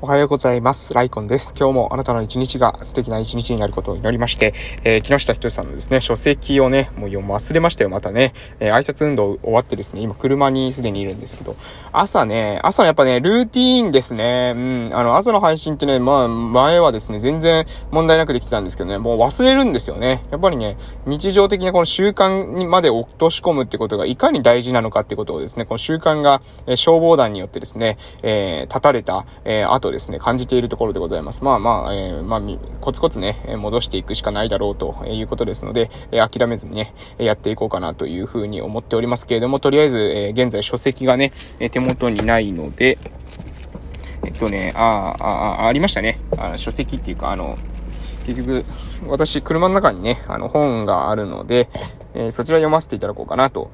おはようございます。ライコンです。今日もあなたの一日が素敵な一日になることを祈りまして、えー、木下ひとさんのですね、書籍をね、もう読忘れましたよ、またね。えー、挨拶運動終わってですね、今車にすでにいるんですけど、朝ね、朝やっぱね、ルーティーンですね。うん、あの、朝の配信ってね、まあ、前はですね、全然問題なくできてたんですけどね、もう忘れるんですよね。やっぱりね、日常的なこの習慣にまで落とし込むってことがいかに大事なのかってことをですね、この習慣が、えー、消防団によってですね、えー、立たれた、えー、後ですね、感じているところでございます。まあまあ、えー、まあ、コツコツね、戻していくしかないだろうということですので、えー、諦めずにね、やっていこうかなというふうに思っておりますけれども、とりあえず、えー、現在書籍がね、手元にないので、えっとね、ああ、あ、ありましたね。あ書籍っていうか、あの、結局、私、車の中にね、あの、本があるので、えー、そちら読ませていただこうかなと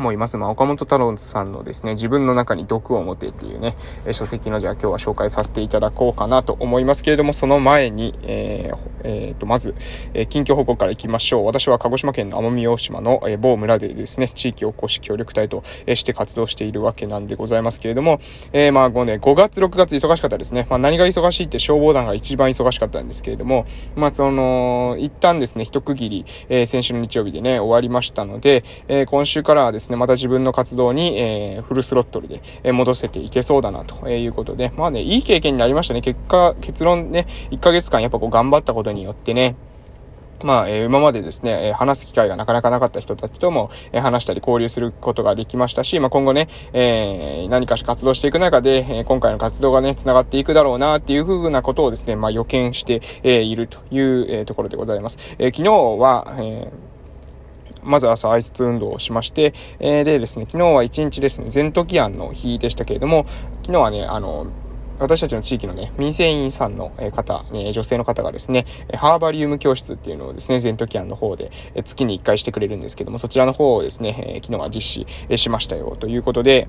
思います。まあ、岡本太郎さんのですね、自分の中に毒を持てっていうね、え書籍のじゃあ今日は紹介させていただこうかなと思いますけれども、その前に、えー、えー、と、まず、えー、近況報告からいきましょう。私は鹿児島県の奄美大島の、えー、某村でですね、地域おこし協力隊と、え、して活動しているわけなんでございますけれども、えー、まあ、5ね、5月、6月忙しかったですね。まあ、何が忙しいって消防団が一番忙しかったんですけれども、まあ、その、一旦ですね、一区切り、えー、先週の日曜日でね、終わりましたので、えー、今週からはですね、でまた自分の活動に、えー、フルスロットルで、え戻せていけそうだな、ということで、まあね、いい経験になりましたね。結果、結論ね、1ヶ月間やっぱこう頑張ったことによってね、まあ、えー、今までですね、えー、話す機会がなかなかなかった人たちとも、えー、話したり交流することができましたし、まあ、今後ね、え何かし活動していく中で、え今回の活動がね、繋がっていくだろうな、っていうふうなことをですね、まあ、予見して、えいるという、えところでございます。え昨日は、えまず朝挨拶運動をしまして、えでですね、昨日は一日ですね、全時案の日でしたけれども、昨日はね、あの、私たちの地域のね、民生委員さんの方、ね、女性の方がですね、ハーバリウム教室っていうのをですね、全時案の方で月に1回してくれるんですけども、そちらの方をですね、昨日は実施しましたよということで、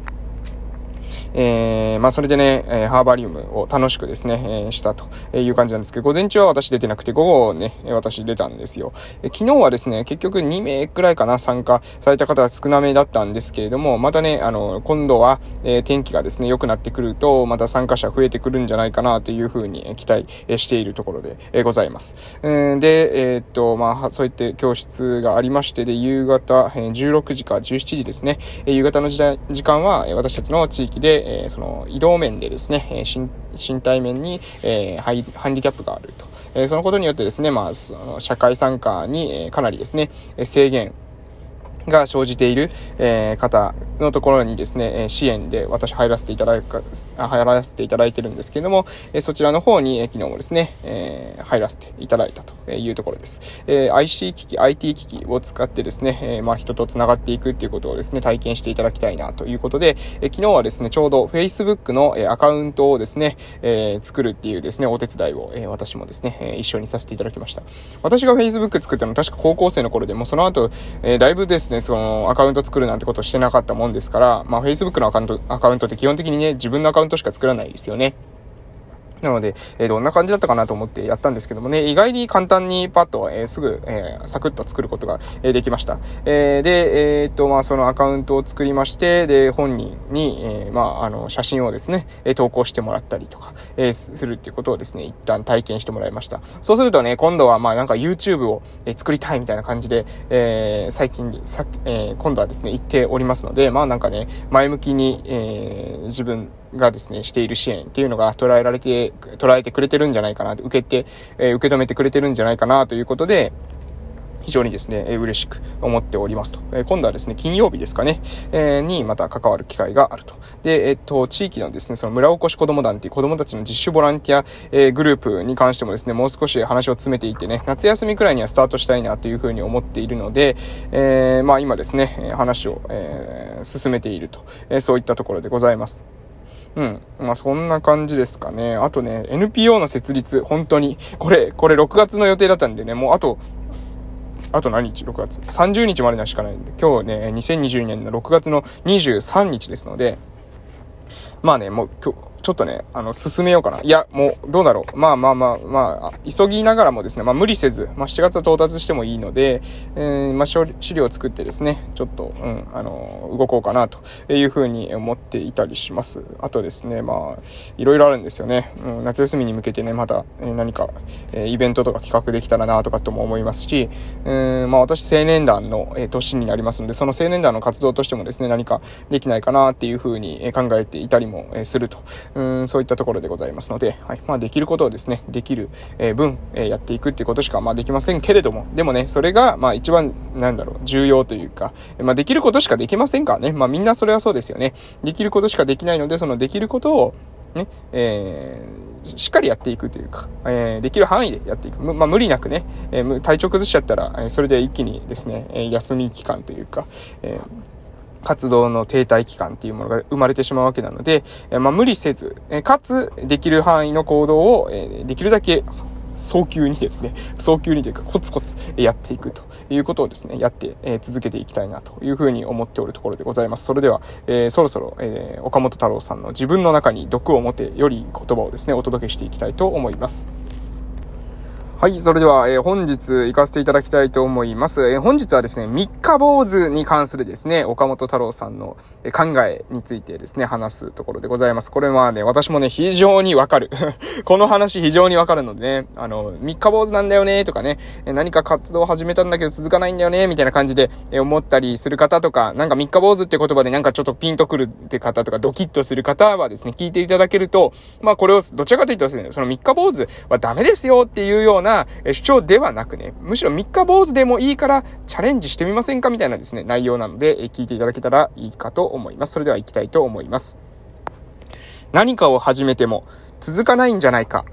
えー、まあそれでね、えー、ハーバリウムを楽しくですね、えー、したという感じなんですけど、午前中は私出てなくて、午後ね、私出たんですよ。え昨日はですね、結局2名くらいかな、参加された方が少なめだったんですけれども、またね、あの、今度は、えー、天気がですね、良くなってくると、また参加者増えてくるんじゃないかなというふうに期待しているところで、ございます。えで、えー、っと、まあ、そういって教室がありまして、で、夕方、16時か17時ですね、夕方の時代時間は、私たちの地域で、え、その移動面でですね、え身身体面に、えー、ハイハンディキャップがあると。え、そのことによってですね、まあ、その社会参加に、え、かなりですね、制限が生じている、えー、方のところにですね、え支援で私入らせていただいか、入らせていただいてるんですけれども、えそちらの方に、え昨日もですね、え入らせていただいたというところです。え IC 機器、IT 機器を使ってですね、えまあ、人と繋がっていくっていうことをですね、体験していただきたいなということで、え昨日はですね、ちょうど Facebook の、えアカウントをですね、え作るっていうですね、お手伝いを、え私もですね、え一緒にさせていただきました。私が Facebook 作ったの確か高校生の頃でもその後、えだいぶですね、そのアカウント作るなんてことしてなかったもんですから、まあ Facebook のアカウント、アカウントって基本的にね、自分のアカウントしか作らないですよね。なので、えー、どんな感じだったかなと思ってやったんですけどもね、意外に簡単にパッと、えー、すぐ、えー、サクッと作ることが、え、できました。え、で、え、っと、まあ、そのアカウントを作りまして、で、本人に、え、まあ、あの、写真をですね、え投稿してもらったりとか、え、するっていうことをですね、一旦体験してもらいました。そうするとね、今度は、まあ、なんか YouTube を、え作りたいみたいな感じで、え、最近、さえ、今度はですね、言っておりますので、まあ、なんかね、前向きに、え、自分、がですね、している支援っていうのが捉えられて、捉えてくれてるんじゃないかな、受けて、えー、受け止めてくれてるんじゃないかなということで、非常にですね、えー、嬉しく思っておりますと。えー、今度はですね、金曜日ですかね、えー、にまた関わる機会があると。で、えっと、地域のですね、その村おこし子供団っていう子供たちの実習ボランティア、え、グループに関してもですね、もう少し話を詰めていってね、夏休みくらいにはスタートしたいなというふうに思っているので、えー、まあ今ですね、話を、えー、進めていると、え、そういったところでございます。うん。まあ、そんな感じですかね。あとね、NPO の設立、本当に、これ、これ6月の予定だったんでね、もうあと、あと何日 ?6 月。30日までなしかないんで、今日ね、2022年の6月の23日ですので、まあね、もう今日、ちょっとね、あの、進めようかな。いや、もう、どうだろう。まあまあまあ、まあ、急ぎながらもですね、まあ無理せず、まあ7月は到達してもいいので、えー、まあ資料を作ってですね、ちょっと、うん、あの、動こうかなというふうに思っていたりします。あとですね、まあ、いろいろあるんですよね。うん、夏休みに向けてね、また、えー、何か、えー、イベントとか企画できたらなとかとも思いますし、うん、まあ私青年団の、えー、年になりますので、その青年団の活動としてもですね、何かできないかなっていうふうに考えていたりもすると。うん、そういったところでございますので、はい。まあ、できることをですね、できる、え分、えやっていくっていうことしか、まあ、できませんけれども、でもね、それが、まあ、一番、なんだろう、重要というか、まあ、できることしかできませんか？らね。まあ、みんなそれはそうですよね。できることしかできないので、そのできることを、ね、えー、しっかりやっていくというか、えー、できる範囲でやっていく。まあ、無理なくね、えー、体調崩しちゃったら、えそれで一気にですね、え休み期間というか、えー活動の停滞期間っていうものが生まれてしまうわけなので、えまあ、無理せず、えかつ、できる範囲の行動を、えできるだけ早急にですね、早急にというかコツコツやっていくということをですね、やって、え続けていきたいなというふうに思っておるところでございます。それでは、えー、そろそろ、えー、岡本太郎さんの自分の中に毒を持てより言葉をですね、お届けしていきたいと思います。はい、それでは、えー、本日行かせていただきたいと思います。えー、本日はですね、三日坊主に関するですね、岡本太郎さんの考えについてですね、話すところでございます。これはね、私もね、非常にわかる。この話非常にわかるのでね、あの、三日坊主なんだよね、とかね、何か活動を始めたんだけど続かないんだよね、みたいな感じで思ったりする方とか、なんか三日坊主って言葉でなんかちょっとピンとくるって方とか、ドキッとする方はですね、聞いていただけると、まあこれをどちらかというとですね、その三日坊主はダメですよっていうようなな主張ではなくね、むしろ三日坊主でもいいからチャレンジしてみませんかみたいなですね、内容なので聞いていただけたらいいかと思います。それでは行きたいと思います。何かを始めても続かないんじゃないか。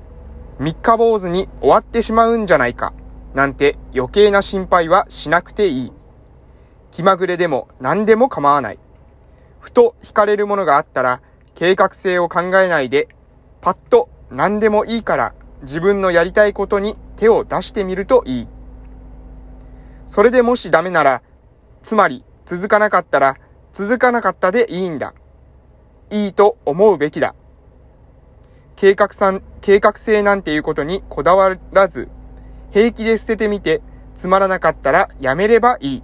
三日坊主に終わってしまうんじゃないか。なんて余計な心配はしなくていい。気まぐれでも何でも構わない。ふと惹かれるものがあったら計画性を考えないでパッと何でもいいから自分のやりたいことに手を出してみるといい。それでもしダメなら、つまり続かなかったら続かなかったでいいんだ。いいと思うべきだ。計画さん、計画性なんていうことにこだわらず、平気で捨ててみて、つまらなかったらやめればいい。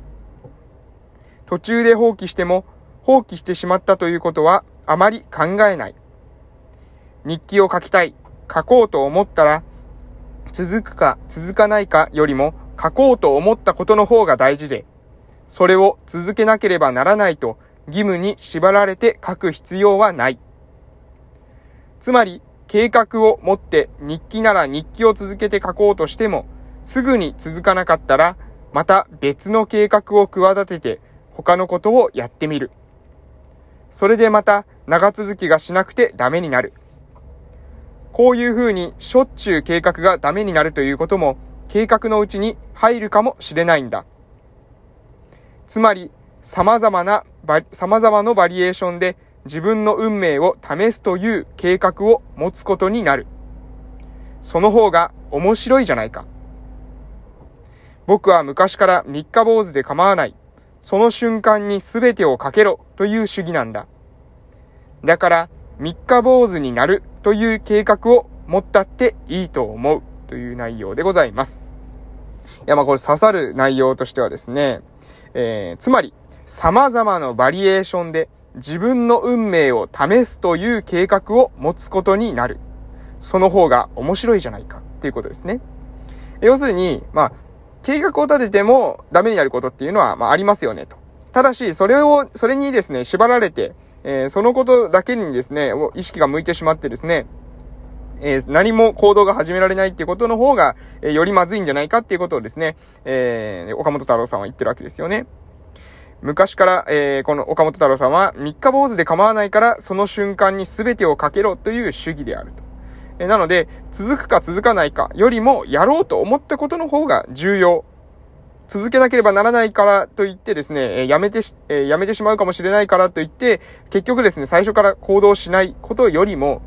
途中で放棄しても、放棄してしまったということはあまり考えない。日記を書きたい。書こうと思ったら、続くか続かないかよりも書こうと思ったことの方が大事で、それを続けなければならないと義務に縛られて書く必要はない。つまり、計画を持って日記なら日記を続けて書こうとしても、すぐに続かなかったら、また別の計画を企てて他のことをやってみる。それでまた長続きがしなくてダメになる。こういう風にしょっちゅう計画がダメになるということも計画のうちに入るかもしれないんだ。つまり、様々な、様々なバリエーションで自分の運命を試すという計画を持つことになる。その方が面白いじゃないか。僕は昔から三日坊主で構わない。その瞬間に全てをかけろという主義なんだ。だから三日坊主になるという計画を持ったっていいと思うという内容でございます。いや、まあこれ刺さる内容としてはですね、えー、つまり、様々なバリエーションで自分の運命を試すという計画を持つことになる。その方が面白いじゃないかっていうことですね。要するに、まあ、計画を立ててもダメになることっていうのは、まあ、ありますよねと。ただし、それを、それにですね、縛られて、えー、そのことだけにですね、意識が向いてしまってですね、えー、何も行動が始められないっていうことの方が、えー、よりまずいんじゃないかっていうことをですね、えー、岡本太郎さんは言ってるわけですよね。昔から、えー、この岡本太郎さんは、三日坊主で構わないから、その瞬間に全てをかけろという主義であると。えー、なので、続くか続かないかよりも、やろうと思ったことの方が重要続けなければならないからといってですね、えやめてし、えやめてしまうかもしれないからといって、結局ですね、最初から行動しないことよりも、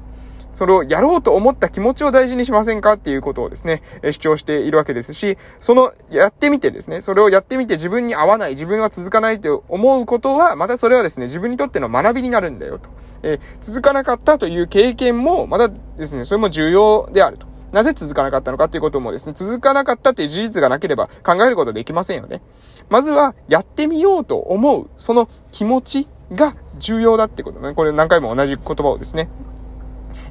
それをやろうと思った気持ちを大事にしませんかっていうことをですね、え主張しているわけですし、その、やってみてですね、それをやってみて自分に合わない、自分は続かないと思うことは、またそれはですね、自分にとっての学びになるんだよと。えー、続かなかったという経験も、またですね、それも重要であると。なぜ続かなかったのかということもですね、続かなかったっていう事実がなければ考えることできませんよね。まずは、やってみようと思う、その気持ちが重要だってことね。これ何回も同じ言葉をですね、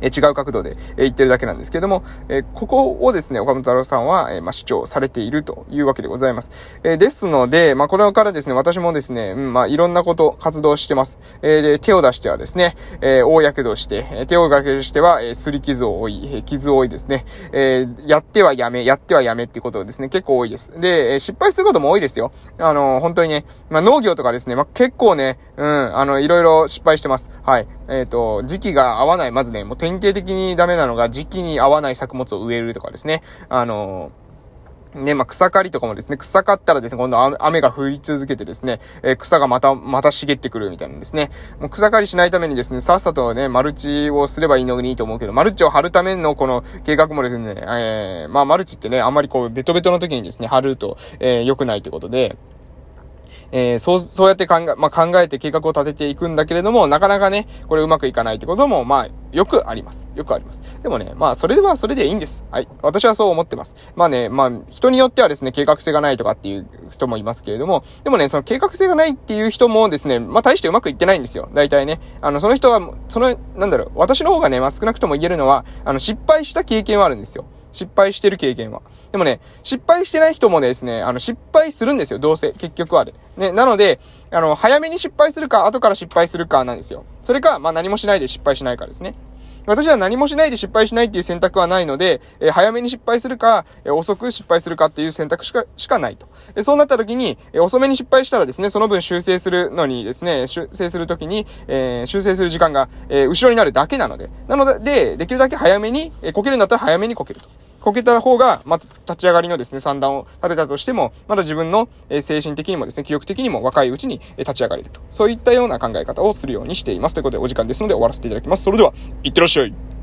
え違う角度で、え言ってるだけなんですけども、えここをですね、岡本太郎さんは、えま主張されているというわけでございます。えですので、まあ、これからですね、私もですね、うん、まあ、いろんなこと、活動してます。えで、手を出してはですね、え大やけどして、手をかけしては、えすり傷を負い、え傷を負いですね、えやってはやめ、やってはやめっていうことですね、結構多いです。で、え失敗することも多いですよ。あの、本当にね、まあ、農業とかですね、まあ、結構ね、うん、あの、いろいろ失敗してます。はい。えっ、ー、と、時期が合わない、まずね、もう典型的にダメなのが、時期に合わない作物を植えるとかですね。あのね、まあ、草刈りとかもですね、草刈ったらですね、今度雨が降り続けてですね、えー、草がまた、また茂ってくるみたいなんですね。もう草刈りしないためにですね、さっさとね、マルチをすればいいのにいいと思うけど、マルチを張るためのこの計画もですね、えー、まあ、マルチってね、あんまりこう、ベトベトの時にですね、張ると、えー、良くないということで、えー、そう、そうやって考え、まあ、考えて計画を立てていくんだけれども、なかなかね、これうまくいかないってことも、まあ、よくあります。よくあります。でもね、まあ、それはそれでいいんです。はい。私はそう思ってます。まあね、まあ、人によってはですね、計画性がないとかっていう人もいますけれども、でもね、その計画性がないっていう人もですね、まあ、大してうまくいってないんですよ。大体ね。あの、その人は、その、なんだろう、私の方がね、まあ、少なくとも言えるのは、あの、失敗した経験はあるんですよ。失敗してる経験は。でもね、失敗してない人もですね、あの、失敗するんですよ、どうせ。結局はで。ね、なので、あの、早めに失敗するか、後から失敗するかなんですよ。それか、まあ、何もしないで失敗しないかですね。私は何もしないで失敗しないっていう選択はないので、え、早めに失敗するか、え、遅く失敗するかっていう選択しか、しかないと。え、そうなった時に、え遅めに失敗したらですね、その分修正するのにですね、修正する時に、え修正する時間が、え後ろになるだけなので。なので、で、できるだけ早めに、えこけるんだったら早めにこけると。こけた方が、ま立ち上がりのですね、三段を立てたとしても、まだ自分の、え精神的にもですね、記憶的にも若いうちに、え立ち上がれると。そういったような考え方をするようにしています。ということで、お時間ですので終わらせていただきます。それでは、いってらっしゃい。